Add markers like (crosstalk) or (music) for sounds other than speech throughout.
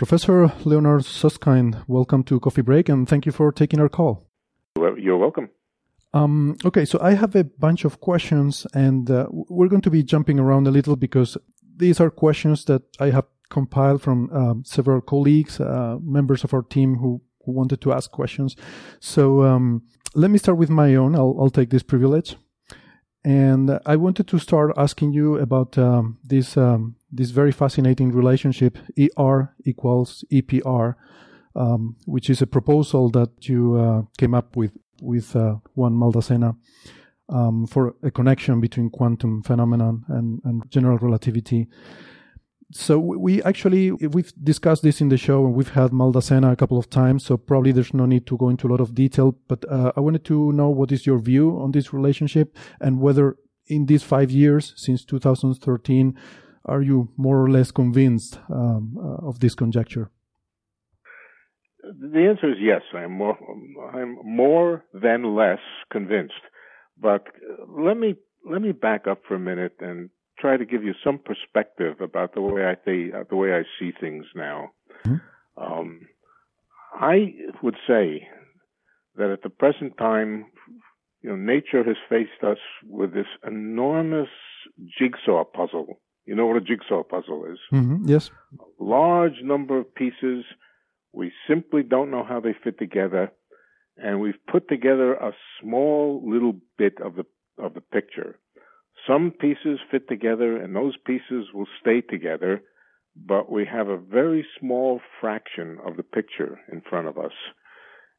Professor Leonard Susskind, welcome to Coffee Break and thank you for taking our call. You're welcome. Um, okay, so I have a bunch of questions and uh, we're going to be jumping around a little because these are questions that I have compiled from um, several colleagues, uh, members of our team who, who, wanted to ask questions. So um, let me start with my own. I'll, I'll, take this privilege. And I wanted to start asking you about um, this um, this very fascinating relationship ER equals EPR, um, which is a proposal that you uh, came up with with uh, Juan Maldacena um, for a connection between quantum phenomenon and, and general relativity. So we actually we've discussed this in the show and we've had Maldacena a couple of times. So probably there's no need to go into a lot of detail. But uh, I wanted to know what is your view on this relationship and whether in these five years since 2013 are you more or less convinced um, uh, of this conjecture? The answer is yes. I'm more, I'm more than less convinced. But let me let me back up for a minute and try to give you some perspective about the way I think, the way I see things now. Mm-hmm. Um, I would say that at the present time, you know, nature has faced us with this enormous jigsaw puzzle you know what a jigsaw puzzle is? Mm-hmm. Yes. A large number of pieces. We simply don't know how they fit together, and we've put together a small little bit of the of the picture. Some pieces fit together, and those pieces will stay together, but we have a very small fraction of the picture in front of us.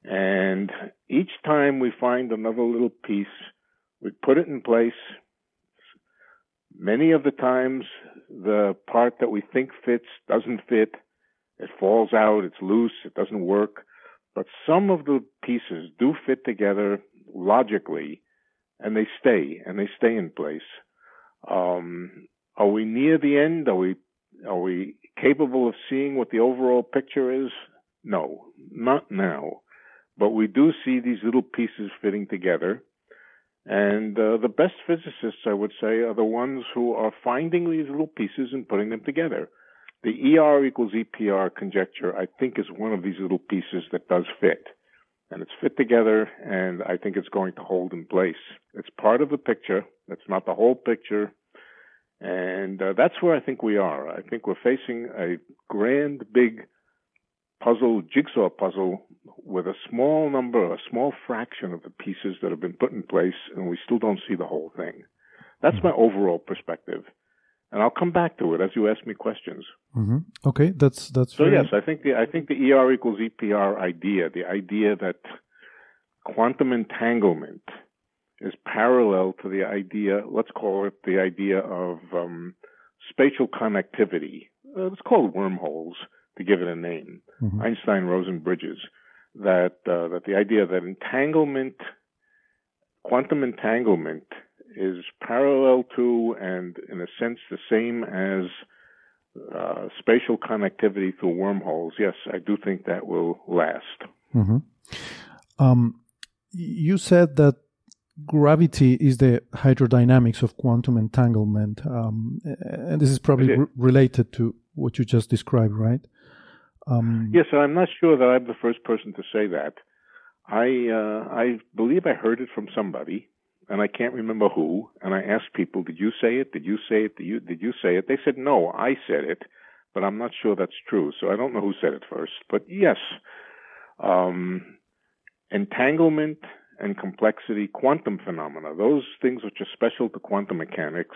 And each time we find another little piece, we put it in place, Many of the times, the part that we think fits doesn't fit. It falls out, it's loose, it doesn't work. But some of the pieces do fit together logically, and they stay, and they stay in place. Um, are we near the end? Are we are we capable of seeing what the overall picture is? No, not now. But we do see these little pieces fitting together. And uh, the best physicists, I would say, are the ones who are finding these little pieces and putting them together. The ER equals EPR conjecture, I think, is one of these little pieces that does fit. And it's fit together, and I think it's going to hold in place. It's part of the picture. It's not the whole picture. And uh, that's where I think we are. I think we're facing a grand, big puzzle, jigsaw puzzle, with a small number, a small fraction of the pieces that have been put in place, and we still don't see the whole thing. That's mm-hmm. my overall perspective, and I'll come back to it as you ask me questions. Mm-hmm. Okay, that's that's. So very... yes, I think the I think the ER equals EPR idea, the idea that quantum entanglement is parallel to the idea, let's call it the idea of um, spatial connectivity. Uh, it's called wormholes to give it a name. Mm-hmm. Einstein Rosen bridges that uh, that the idea that entanglement, quantum entanglement, is parallel to and in a sense the same as uh, spatial connectivity through wormholes. Yes, I do think that will last. Mm-hmm. Um, you said that gravity is the hydrodynamics of quantum entanglement, um, and this is probably re- related to what you just described, right? Um, yes, I'm not sure that I'm the first person to say that. I uh, I believe I heard it from somebody, and I can't remember who. And I asked people, "Did you say it? Did you say it? Did you did you say it?" They said, "No, I said it," but I'm not sure that's true. So I don't know who said it first. But yes, um, entanglement and complexity, quantum phenomena, those things which are special to quantum mechanics,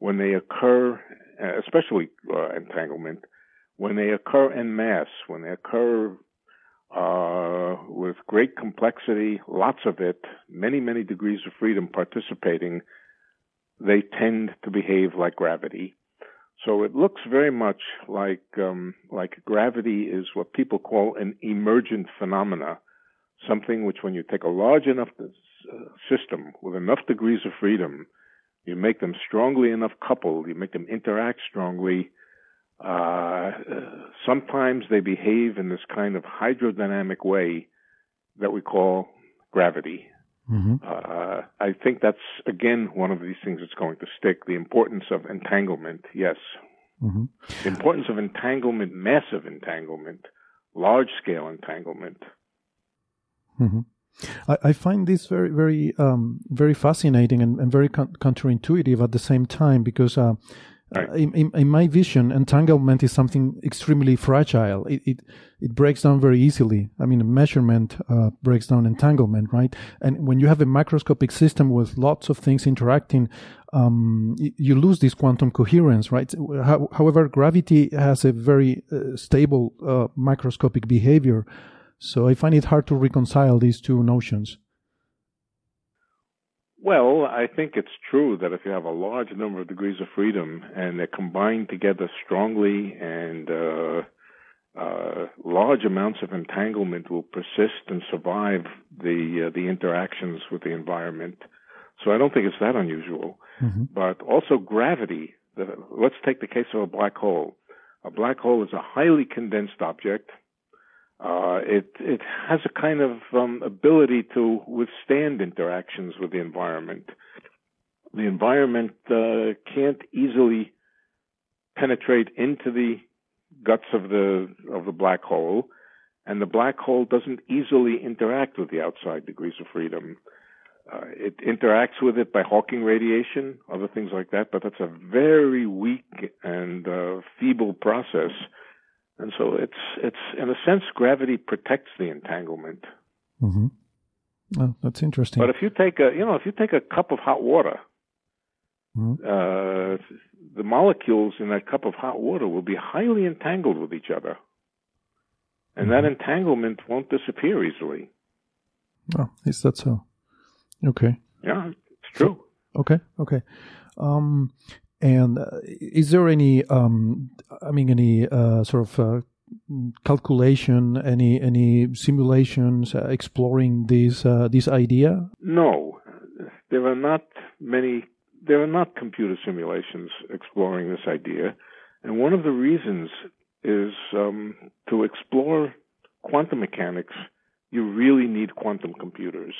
when they occur, especially uh, entanglement when they occur en masse, when they occur uh, with great complexity, lots of it, many, many degrees of freedom participating, they tend to behave like gravity. So it looks very much like um, like gravity is what people call an emergent phenomena, something which, when you take a large enough uh, system with enough degrees of freedom, you make them strongly enough coupled, you make them interact strongly. Uh, sometimes they behave in this kind of hydrodynamic way that we call gravity. Mm-hmm. Uh, I think that's again one of these things that's going to stick. The importance of entanglement, yes. Mm-hmm. The importance of entanglement, massive entanglement, large scale entanglement. Mm-hmm. I, I, find this very, very, um, very fascinating and, and very con- counterintuitive at the same time because uh, Uh, in, in, my vision, entanglement is something extremely fragile. It, it, it breaks down very easily. I mean, measurement uh, breaks down entanglement, right? And when you have a macroscopic system with lots of things interacting, um, you lose this quantum coherence, right? How, however, gravity has a very uh, stable uh, macroscopic behavior. So I find it hard to reconcile these two notions. Well, I think it's true that if you have a large number of degrees of freedom and they're combined together strongly and uh, uh, large amounts of entanglement will persist and survive the uh, the interactions with the environment. So I don't think it's that unusual. Mm-hmm. But also gravity. The, let's take the case of a black hole. A black hole is a highly condensed object uh, it it has a kind of um, ability to withstand interactions with the environment. The environment uh, can't easily penetrate into the guts of the of the black hole, and the black hole doesn't easily interact with the outside degrees of freedom. Uh, it interacts with it by Hawking radiation, other things like that, but that's a very weak and uh, feeble process and so it's it's in a sense gravity protects the entanglement. Mm-hmm. Oh, that's interesting. But if you take a you know if you take a cup of hot water, mm-hmm. uh, the molecules in that cup of hot water will be highly entangled with each other, and mm-hmm. that entanglement won't disappear easily. Oh, is that so? Okay. Yeah, it's true. So, okay, okay. Um, and uh, is there any, um, I mean, any uh, sort of uh, calculation, any any simulations uh, exploring this uh, this idea? No, there are not many. There are not computer simulations exploring this idea, and one of the reasons is um, to explore quantum mechanics. You really need quantum computers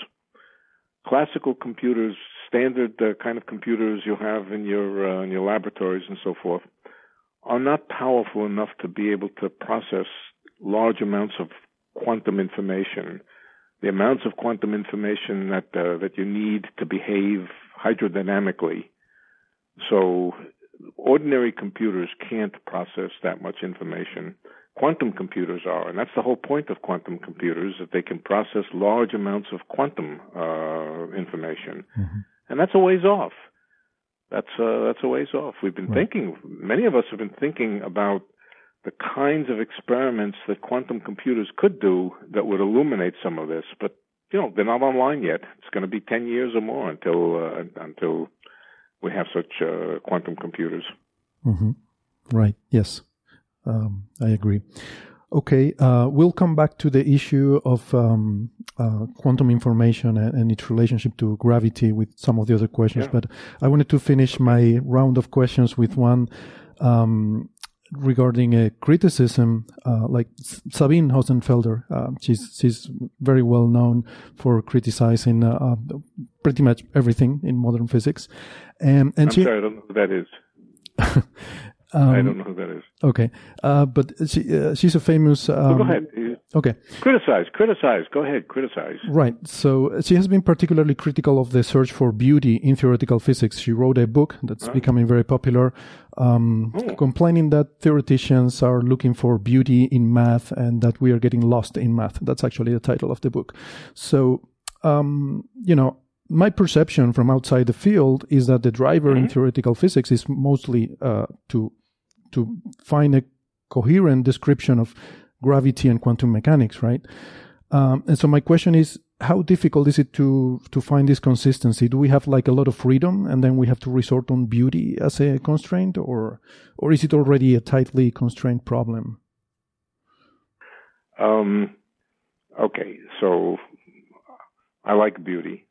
classical computers, standard uh, kind of computers you have in your uh, in your laboratories and so forth, are not powerful enough to be able to process large amounts of quantum information. The amounts of quantum information that uh, that you need to behave hydrodynamically. So ordinary computers can't process that much information quantum computers are. And that's the whole point of quantum computers, that they can process large amounts of quantum uh, information. Mm-hmm. And that's a ways off. That's uh, that's a ways off. We've been right. thinking, many of us have been thinking about the kinds of experiments that quantum computers could do that would illuminate some of this. But, you know, they're not online yet. It's going to be 10 years or more until, uh, until we have such uh, quantum computers. Mm-hmm. Right. Yes. Um, I agree. Okay, uh, we'll come back to the issue of um, uh, quantum information and, and, its relationship to gravity with some of the other questions. Yeah. But I wanted to finish my round of questions with one um, regarding a criticism, uh, like Sabine Hossenfelder. Uh, she's she's very well known for criticizing uh, uh, pretty much everything in modern physics. and I'm she, sorry, I don't know who that is. (laughs) Um, I don't know who that is. Okay, uh, but she uh, she's a famous. Um, go ahead. Okay. Criticize, criticize. Go ahead, criticize. Right. So she has been particularly critical of the search for beauty in theoretical physics. She wrote a book that's huh? becoming very popular, um, oh. complaining that theoreticians are looking for beauty in math and that we are getting lost in math. That's actually the title of the book. So, um, you know, my perception from outside the field is that the driver mm-hmm. in theoretical physics is mostly uh, to to find a coherent description of gravity and quantum mechanics, right? Um, and so my question is, how difficult is it to to find this consistency? Do we have like a lot of freedom, and then we have to resort on beauty as a constraint, or or is it already a tightly constrained problem? Um, okay, so I like beauty.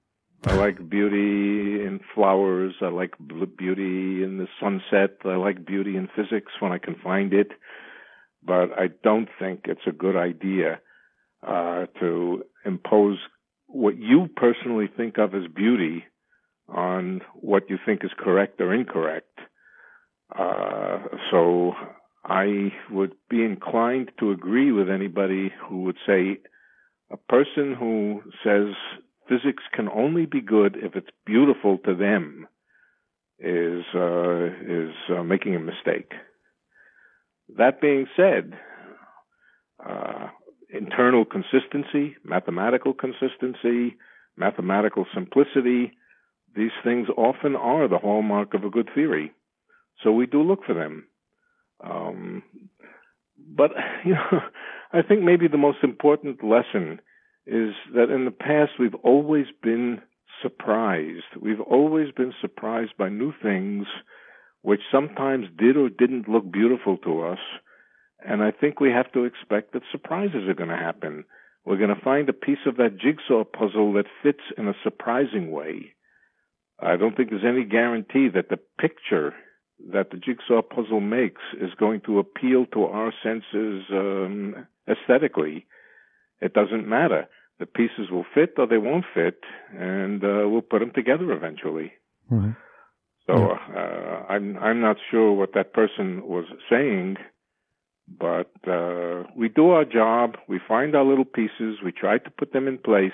I like beauty in flowers. I like beauty in the sunset. I like beauty in physics when I can find it. But I don't think it's a good idea uh, to impose what you personally think of as beauty on what you think is correct or incorrect. Uh, so I would be inclined to agree with anybody who would say a person who says physics can only be good if it's beautiful to them is uh, is uh, making a mistake. That being said, uh, internal consistency, mathematical consistency, mathematical simplicity, these things often are the hallmark of a good theory. So we do look for them. Um, but (laughs) you know, I think maybe the most important lesson is that in the past we've always been surprised. We've always been surprised by new things which sometimes did or didn't look beautiful to us. And I think we have to expect that surprises are going to happen. We're going to find a piece of that jigsaw puzzle that fits in a surprising way. I don't think there's any guarantee that the picture that the jigsaw puzzle makes is going to appeal to our senses um, aesthetically. It doesn't matter the pieces will fit or they won't fit, and uh, we'll put them together eventually. Mm-hmm. So uh, I'm I'm not sure what that person was saying, but uh, we do our job. We find our little pieces. We try to put them in place,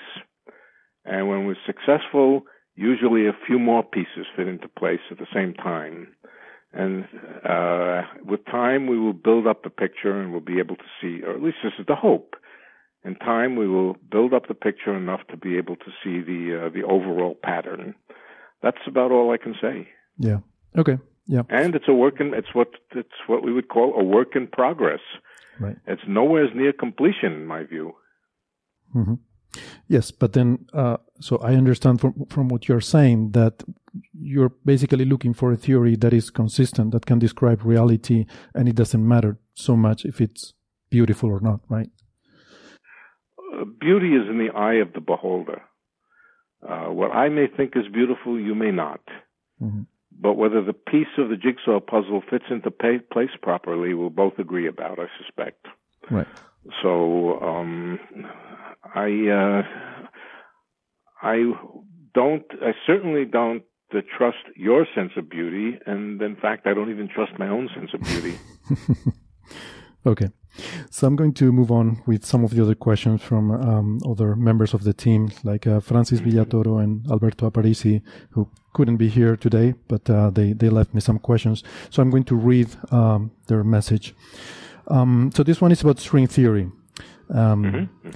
and when we're successful, usually a few more pieces fit into place at the same time. And uh, with time, we will build up the picture, and we'll be able to see, or at least this is the hope in time, we will build up the picture enough to be able to see the uh, the overall pattern. That's about all I can say. Yeah. Okay. Yeah. And it's a work in it's what it's what we would call a work in progress. Right. It's nowhere near completion, in my view. Mm-hmm. Yes, but then, uh, so I understand from from what you're saying that you're basically looking for a theory that is consistent, that can describe reality, and it doesn't matter so much if it's beautiful or not, right? Beauty is in the eye of the beholder. Uh, what I may think is beautiful, you may not. Mm-hmm. But whether the piece of the jigsaw puzzle fits into pay, place properly, we'll both agree about, I suspect. Right. So um, I uh, I don't I certainly don't uh, trust your sense of beauty, and in fact, I don't even trust my own sense of beauty. (laughs) okay. So I'm going to move on with some of the other questions from um, other members of the team, like uh, Francis Villatoro and Alberto Aparici, who couldn't be here today, but uh, they they left me some questions. So I'm going to read um, their message. Um, so this one is about string theory. Um, mm-hmm.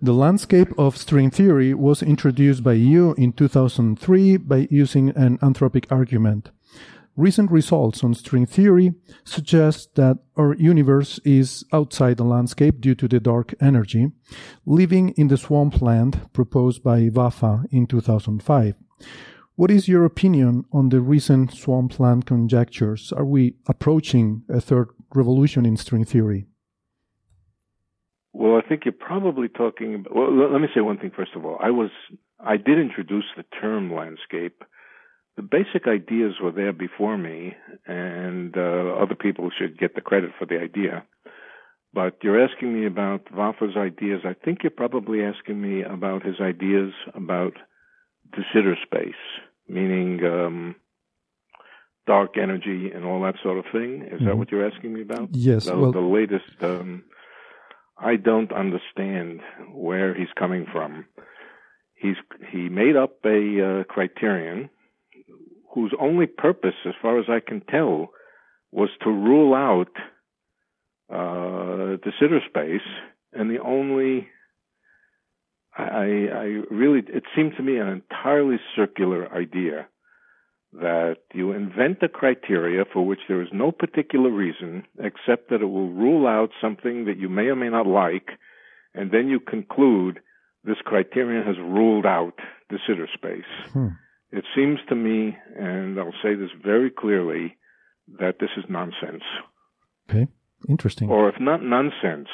The landscape of string theory was introduced by you in 2003 by using an anthropic argument. Recent results on string theory suggest that our universe is outside the landscape due to the dark energy, living in the swampland proposed by Vafa in 2005. What is your opinion on the recent swampland conjectures? Are we approaching a third revolution in string theory? Well, I think you're probably talking about. Well, let me say one thing first of all. I was I did introduce the term landscape the basic ideas were there before me, and uh, other people should get the credit for the idea. But you're asking me about Vafa's ideas. I think you're probably asking me about his ideas about de Sitter space, meaning um, dark energy and all that sort of thing. Is mm-hmm. that what you're asking me about? Yes. The, well, the latest. Um, I don't understand where he's coming from. He's he made up a uh, criterion whose only purpose, as far as I can tell, was to rule out uh, de Sitter space, and the only I, I really it seemed to me an entirely circular idea. that you invent a criteria for which there is no particular reason except that it will rule out something that you may or may not like, and then you conclude this criterion has ruled out de Sitter space. Hmm. It seems to me, and I'll say this very clearly, that this is nonsense. Okay, interesting. Or if not nonsense,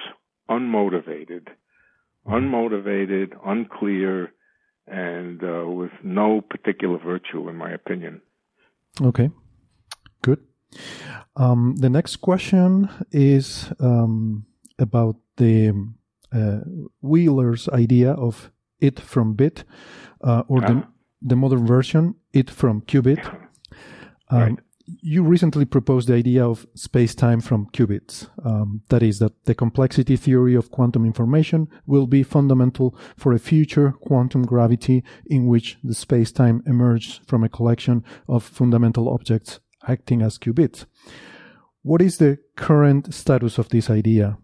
unmotivated. Unmotivated, unclear, and uh, with no particular virtue, in my opinion. Okay, good. Um, the next question is um, about the uh, Wheeler's idea of it from bit, uh, or the, ah. the modern version, it from qubit. Um, right you recently proposed the idea of space-time from qubits. Um, that is, that the complexity theory of quantum information will be fundamental for a future quantum gravity in which the space-time emerges from a collection of fundamental objects acting as qubits. What is the current status of this idea?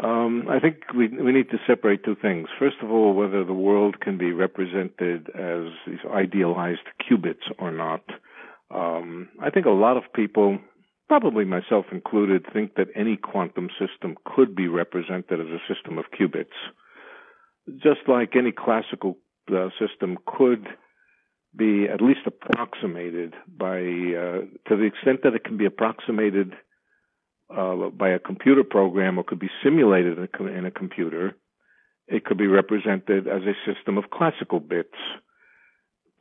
Um, I think we we need to separate two things. First of all, whether the world can be represented as these idealized qubits or not. Um, I think a lot of people, probably myself included, think that any quantum system could be represented as a system of qubits. Just like any classical uh, system could be at least approximated by, uh, to the extent that it can be approximated uh, by a computer program or could be simulated in a, in a computer, it could be represented as a system of classical bits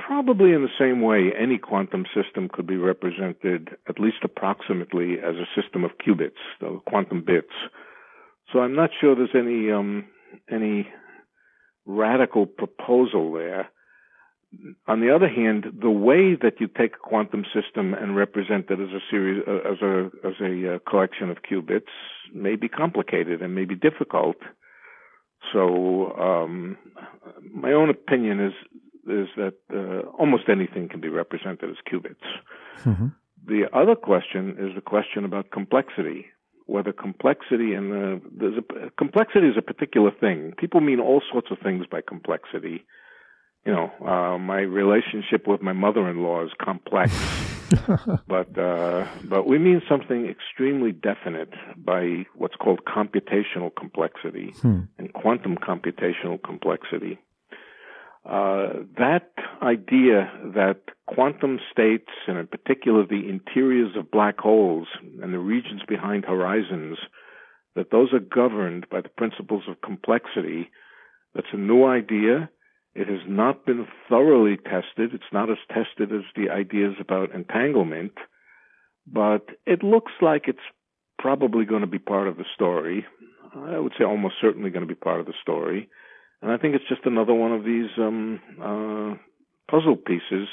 probably in the same way any quantum system could be represented at least approximately as a system of qubits, the quantum bits. So I'm not sure there's any um, any radical proposal there. On the other hand, the way that you take a quantum system and represent it as a series, uh, as a as a uh, collection of qubits, may be complicated and may be difficult. So, um, my own opinion is is that uh, almost anything can be represented as qubits. Mm-hmm. The other question is the question about complexity. Whether complexity and the there's a, complexity is a particular thing. People mean all sorts of things by complexity. You know, uh, my relationship with my mother-in-law is complex, (laughs) but uh, but we mean something extremely definite by what's called computational complexity hmm. and quantum computational complexity. Uh, that idea that quantum states, and in particular the interiors of black holes and the regions behind horizons, that those are governed by the principles of complexity, that's a new idea. It has not been thoroughly tested. It's not as tested as the ideas about entanglement, but it looks like it's probably going to be part of the story. I would say almost certainly going to be part of the story. And I think it's just another one of these um, uh, puzzle pieces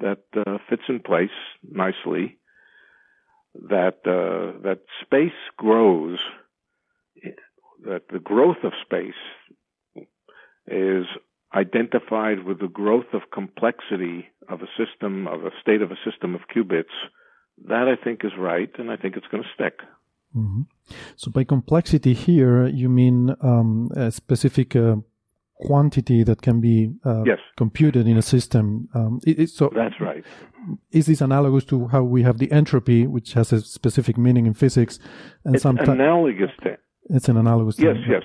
that uh, fits in place nicely. That uh, that space grows. That the growth of space is identified with the growth of complexity of a system of a state of a system of qubits. That I think is right, and I think it's going to stick. Mm-hmm. So by complexity here, you mean um, a specific uh, quantity that can be uh, yes. computed in a system. Um, it, it, so that's right. Is this analogous to how we have the entropy, which has a specific meaning in physics? And it's analogous to. It's an analogous. Yes, yes.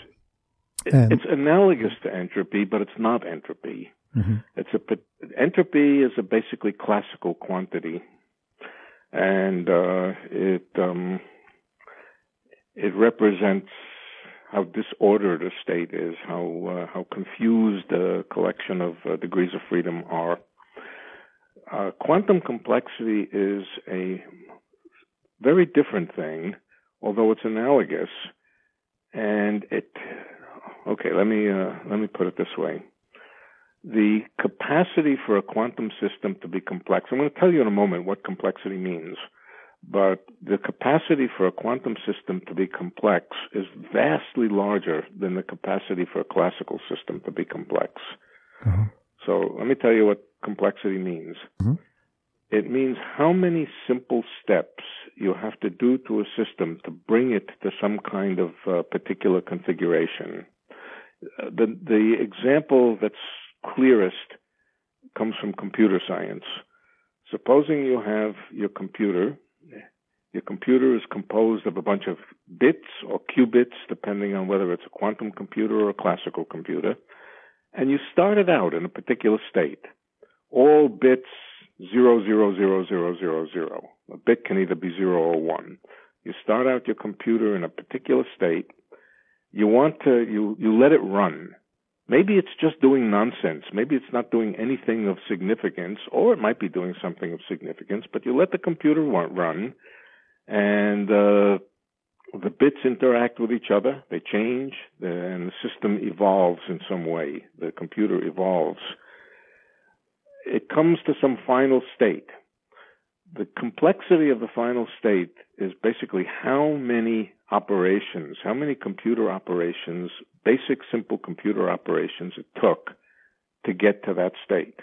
And, it's analogous to entropy, but it's not entropy. Mm-hmm. It's a entropy is a basically classical quantity, and uh, it um, it represents how disordered a state is, how uh, how confused a collection of uh, degrees of freedom are. Uh, quantum complexity is a very different thing, although it's analogous, and it. Okay, let me uh, let me put it this way: the capacity for a quantum system to be complex. I'm going to tell you in a moment what complexity means but the capacity for a quantum system to be complex is vastly larger than the capacity for a classical system to be complex. Uh-huh. So let me tell you what complexity means. Uh-huh. It means how many simple steps you have to do to a system to bring it to some kind of uh, particular configuration. The the example that's clearest comes from computer science Supposing you have your computer. Your computer is composed of a bunch of bits or qubits, depending on whether it's a quantum computer or a classical computer. And you started out in a particular state. All bits zero zero zero zero zero zero. A bit can either be zero or one. You start out your computer in a particular state. You want to you you let it run. Maybe it's just doing nonsense. Maybe it's not doing anything of significance, or it might be doing something of significance. But you let the computer run, and uh, the bits interact with each other. They change, and the system evolves in some way. The computer evolves it comes to some final state. The complexity of the final state is basically how many operations, how many computer operations, basic simple computer operations it took to get to that state.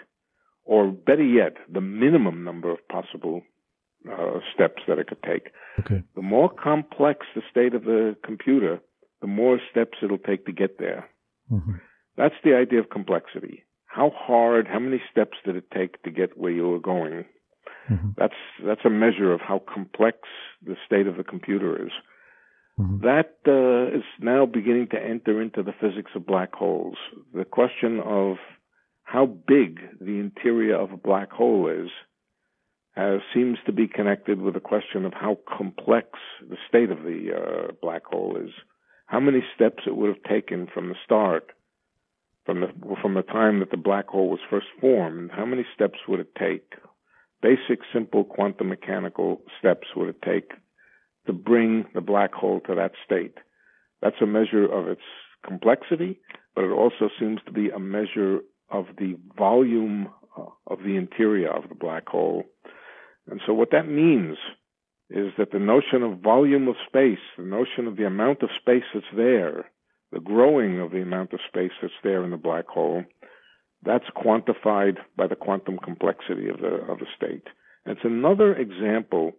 Or better yet, the minimum number of possible uh, steps that it could take. Okay. The more complex the state of the computer, the more steps it'll take to get there. Mm-hmm. That's the idea of complexity how hard, how many steps did it take to get where you were going? Mm-hmm. That's that's a measure of how complex the state of the computer is. Mm-hmm. That uh, is now beginning to enter into the physics of black holes. The question of how big the interior of a black hole is uh, seems to be connected with the question of how complex the state of the uh, black hole is. How many steps it would have taken from the start from the from the time that the black hole was first formed, how many steps would it take? Basic, simple quantum mechanical steps would it take to bring the black hole to that state? That's a measure of its complexity, but it also seems to be a measure of the volume uh, of the interior of the black hole. And so what that means is that the notion of volume of space, the notion of the amount of space that's there, the growing of the amount of space that's there in the black hole, that's quantified by the quantum complexity of the of the state. It's another example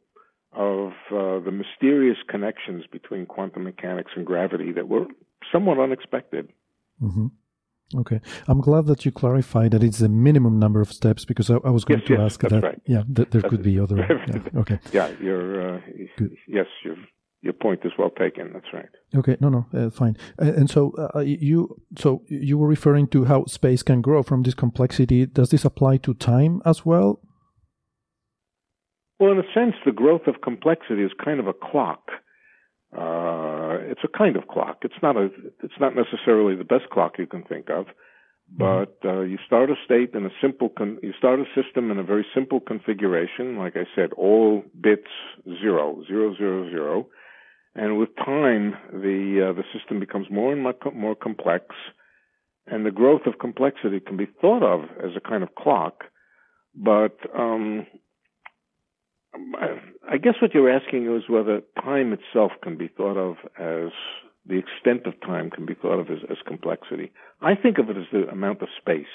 of uh, the mysterious connections between quantum mechanics and gravity that were somewhat unexpected. Mm-hmm. Okay, I'm glad that you clarified that it's a minimum number of steps because I, I was going yes, to yes, ask that. Right. Yeah, th- there that's could be other. (laughs) yeah, okay. Yeah, you're. Uh, yes, you're your point is well taken. That's right. Okay, no, no, uh, fine. Uh, and so uh, you, so you were referring to how space can grow from this complexity. Does this apply to time as well? Well, in a sense, the growth of complexity is kind of a clock. Uh, it's a kind of clock. It's not a. It's not necessarily the best clock you can think of, mm-hmm. but uh, you start a state in a simple. Con- you start a system in a very simple configuration. Like I said, all bits zero, zero, zero, zero and with time, the uh, the system becomes more and more complex, and the growth of complexity can be thought of as a kind of clock. But um, I guess what you're asking is whether time itself can be thought of as the extent of time can be thought of as, as complexity. I think of it as the amount of space.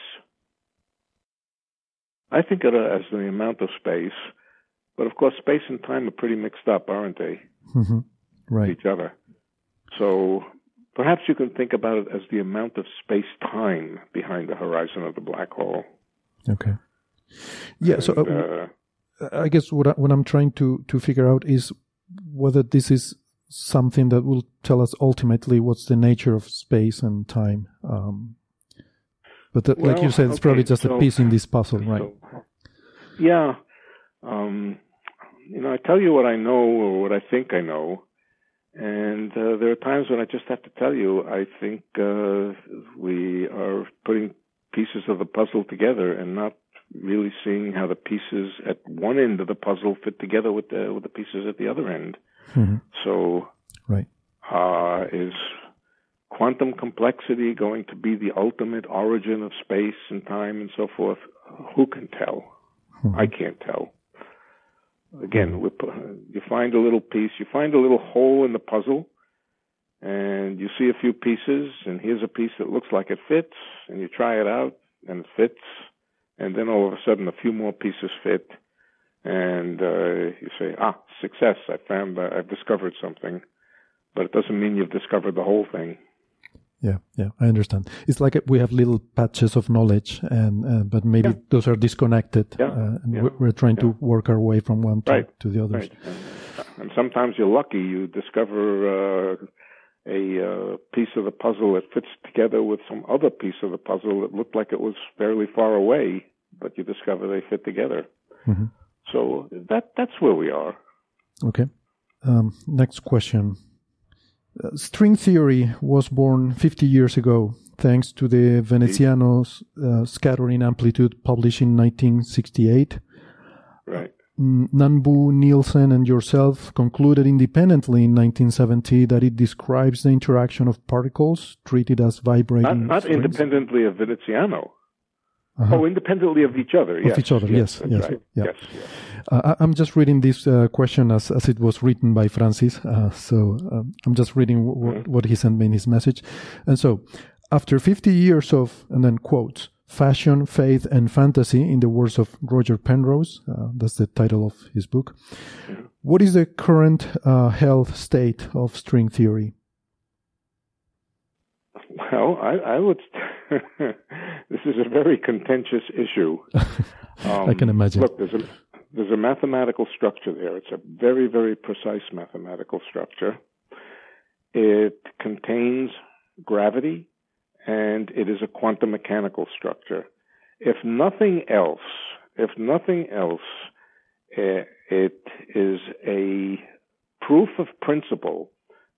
I think of it as the amount of space, but of course, space and time are pretty mixed up, aren't they? Mm-hmm right. each other. So perhaps you can think about it as the amount of space time behind the horizon of the black hole. Okay. Yeah. And, so uh, uh, I guess what I, what I'm trying to to figure out is whether this is something that will tell us ultimately what's the nature of space and time. Um, but the, well, like you said, it's okay, probably just so, a piece in this puzzle, right? So, yeah. Um, you know, I tell you what I know or what I think I know, and uh, there are times when I just have to tell you, I think uh, we are putting pieces of the puzzle together and not really seeing how the pieces at one end of the puzzle fit together with the with the pieces at the other end. Mm-hmm. So, right, uh, is quantum complexity going to be the ultimate origin of space and time and so forth? Who can tell? Mm-hmm. I can't tell. Again, you find a little piece, you find a little hole in the puzzle, and you see a few pieces, and here's a piece that looks like it fits, and you try it out, and it fits, and then all of a sudden a few more pieces fit, and uh, you say, ah, success, I found, uh, I've discovered something, but it doesn't mean you've discovered the whole thing. Yeah, yeah. I understand. It's like we have little patches of knowledge, and uh, but maybe yeah. those are disconnected, yeah. Uh, and yeah. we're trying to work our way from one to, right. to the others. Right. And, and, sometimes you're lucky; you discover uh, a uh, piece of the puzzle that fits together with some other piece of the puzzle that looked like it was fairly far away, but you discover they fit together. Mm-hmm. So that that's where we are. Okay. Um, next question. Uh, string theory was born 50 years ago thanks to the Veneziano's uh, scattering amplitude published in 1968. Right. Nambu, Nielsen, and yourself concluded independently in 1970 that it describes the interaction of particles treated as vibrating. Not, not independently of Veneziano. Uh-huh. Oh, independently of each other. Of yes. each other, yes, yes, right. yeah. yes, yes. Uh, I'm just reading this uh, question as, as it was written by Francis. Uh, so um, I'm just reading w- mm-hmm. what he sent me in his message. And so, after 50 years of, and then quotes, fashion, faith, and fantasy, in the words of Roger Penrose, uh, that's the title of his book. Mm-hmm. What is the current uh, health state of string theory? Well, I, I would. (laughs) this is a very contentious issue. Um, (laughs) I can imagine. Look, there's a there's a mathematical structure there. It's a very very precise mathematical structure. It contains gravity, and it is a quantum mechanical structure. If nothing else, if nothing else, eh, it is a proof of principle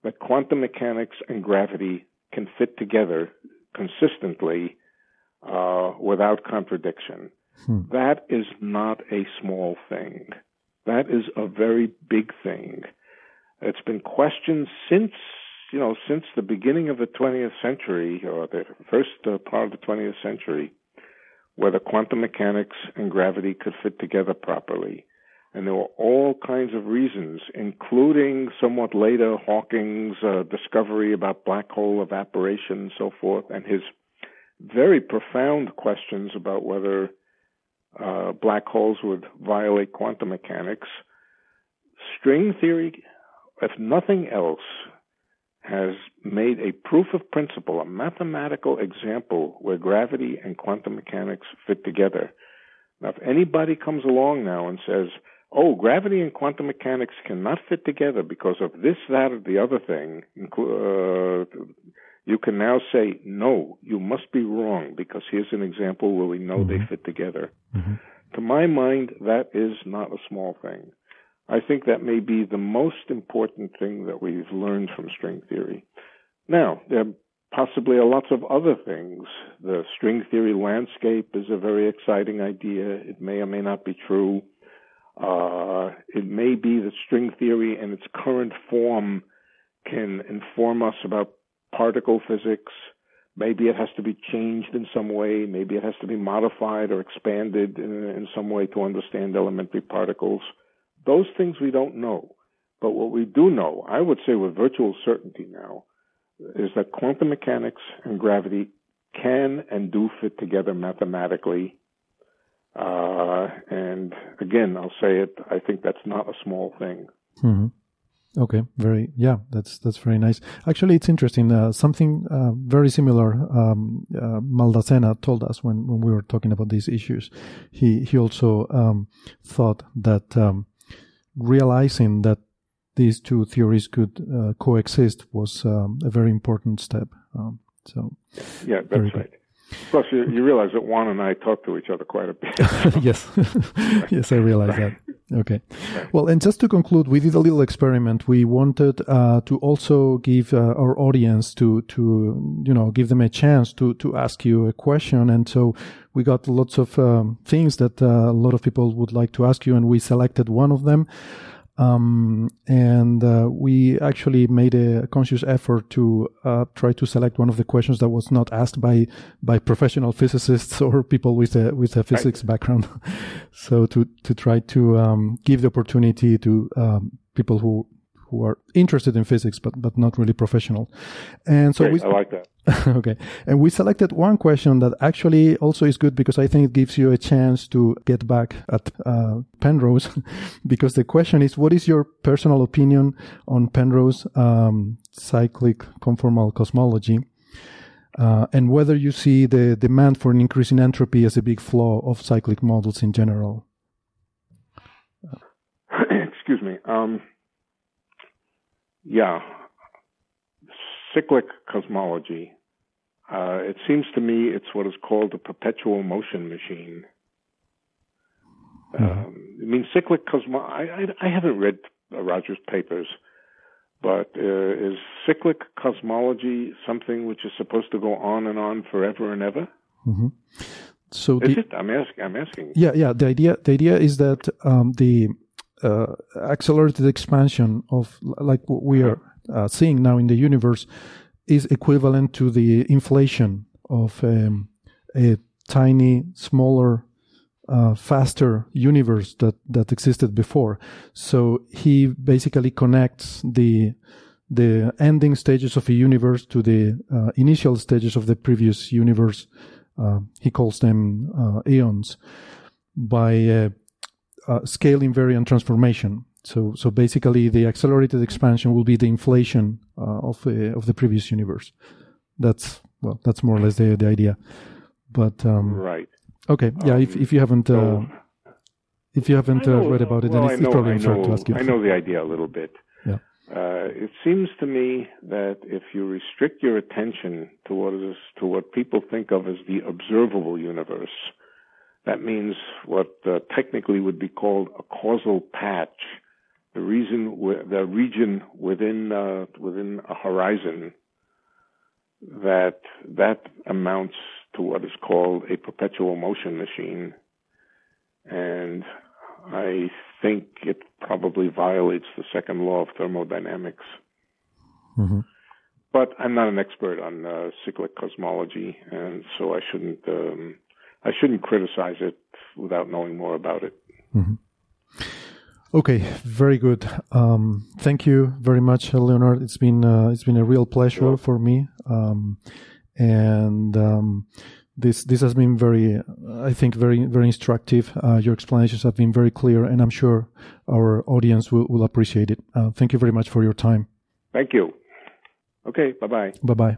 that quantum mechanics and gravity can fit together consistently uh, without contradiction. Hmm. That is not a small thing. That is a very big thing. It's been questioned since you know since the beginning of the 20th century or the first uh, part of the 20th century whether quantum mechanics and gravity could fit together properly. And there were all kinds of reasons, including somewhat later Hawking's uh, discovery about black hole evaporation and so forth, and his very profound questions about whether uh, black holes would violate quantum mechanics. String theory, if nothing else, has made a proof of principle, a mathematical example where gravity and quantum mechanics fit together. Now, if anybody comes along now and says, oh, gravity and quantum mechanics cannot fit together because of this, that, or the other thing, uh, you can now say, no, you must be wrong because here's an example where we know mm-hmm. they fit together. Mm-hmm. To my mind, that is not a small thing. I think that may be the most important thing that we've learned from string theory. Now, there possibly are lots of other things. The string theory landscape is a very exciting idea. It may or may not be true. Uh, it may be that string theory in its current form can inform us about particle physics. Maybe it has to be changed in some way. Maybe it has to be modified or expanded in, in some way to understand elementary particles. Those things we don't know. But what we do know, I would say with virtual certainty now, is that quantum mechanics and gravity can and do fit together mathematically. Uh, and again, I'll say it, I think that's not a small thing. Mm-hmm. Okay, very yeah, that's that's very nice. Actually, it's interesting. Uh, something uh, very similar. Um, uh, Maldacena told us when, when we were talking about these issues. He he also um, thought that um, realizing that these two theories could uh, coexist was um, a very important step. Um, so yeah, that's right. Plus, you, you, realize that Juan and I talk to each other quite a bit. (laughs) yes, (laughs) yes, I realize that. Okay. Well, and just to conclude, we did a little experiment. We wanted uh, to also give uh, our audience to to you know give them a chance to to ask you a question, and so we got lots of um, things that uh, a lot of people would like to ask you, and we selected one of them. Um, and uh, we actually made a conscious effort to uh, try to select one of the questions that was not asked by by professional physicists or people with a with a physics right. background. (laughs) so to to try to um, give the opportunity to um, people who who are interested in physics but but not really professional. And so Great, we I like that. (laughs) okay. And we selected one question that actually also is good because I think it gives you a chance to get back at uh, Penrose (laughs) because the question is what is your personal opinion on Penrose um, cyclic conformal cosmology? uh, and whether you see the demand for an increase in entropy as a big flaw of cyclic models in general. (coughs) Excuse me. Um, yeah, cyclic cosmology. Uh, it seems to me it's what is called a perpetual motion machine. Mm-hmm. Um, I mean, cyclic cosmology. I, I, haven't read Rogers' papers, but uh, is cyclic cosmology something which is supposed to go on and on forever and ever? Mm-hmm. So is the, it? I'm asking. I'm asking. Yeah, yeah. The idea, the idea is that um, the uh, accelerated expansion of like what we are uh, seeing now in the universe is equivalent to the inflation of um, a tiny, smaller, uh, faster universe that that existed before. So he basically connects the the ending stages of a universe to the uh, initial stages of the previous universe. Uh, he calls them uh, eons by uh, scale invariant transformation. So, so basically, the accelerated expansion will be the inflation uh, of the of the previous universe. That's well, that's more or less the the idea. But um, right. Okay. Yeah. Um, if if you haven't uh, if you haven't uh, read about it, well, then it's, know, it's probably unfair to ask you. I know the idea a little bit. Yeah. Uh, it seems to me that if you restrict your attention to what is to what people think of as the observable universe, that means what uh, technically would be called a causal patch, the reason the region within uh, within a horizon that that amounts to what is called a perpetual motion machine, and I think it probably violates the second law of thermodynamics. Mm-hmm. But I'm not an expert on uh, cyclic cosmology, and so I shouldn't um, I shouldn't criticize it without knowing more about it. Mm-hmm. Okay, very good. Um, thank you very much, Leonard. It's been uh, it's been a real pleasure for me, um, and um, this this has been very, I think, very very instructive. Uh, your explanations have been very clear, and I'm sure our audience will, will appreciate it. Uh, thank you very much for your time. Thank you. Okay, bye bye. Bye bye.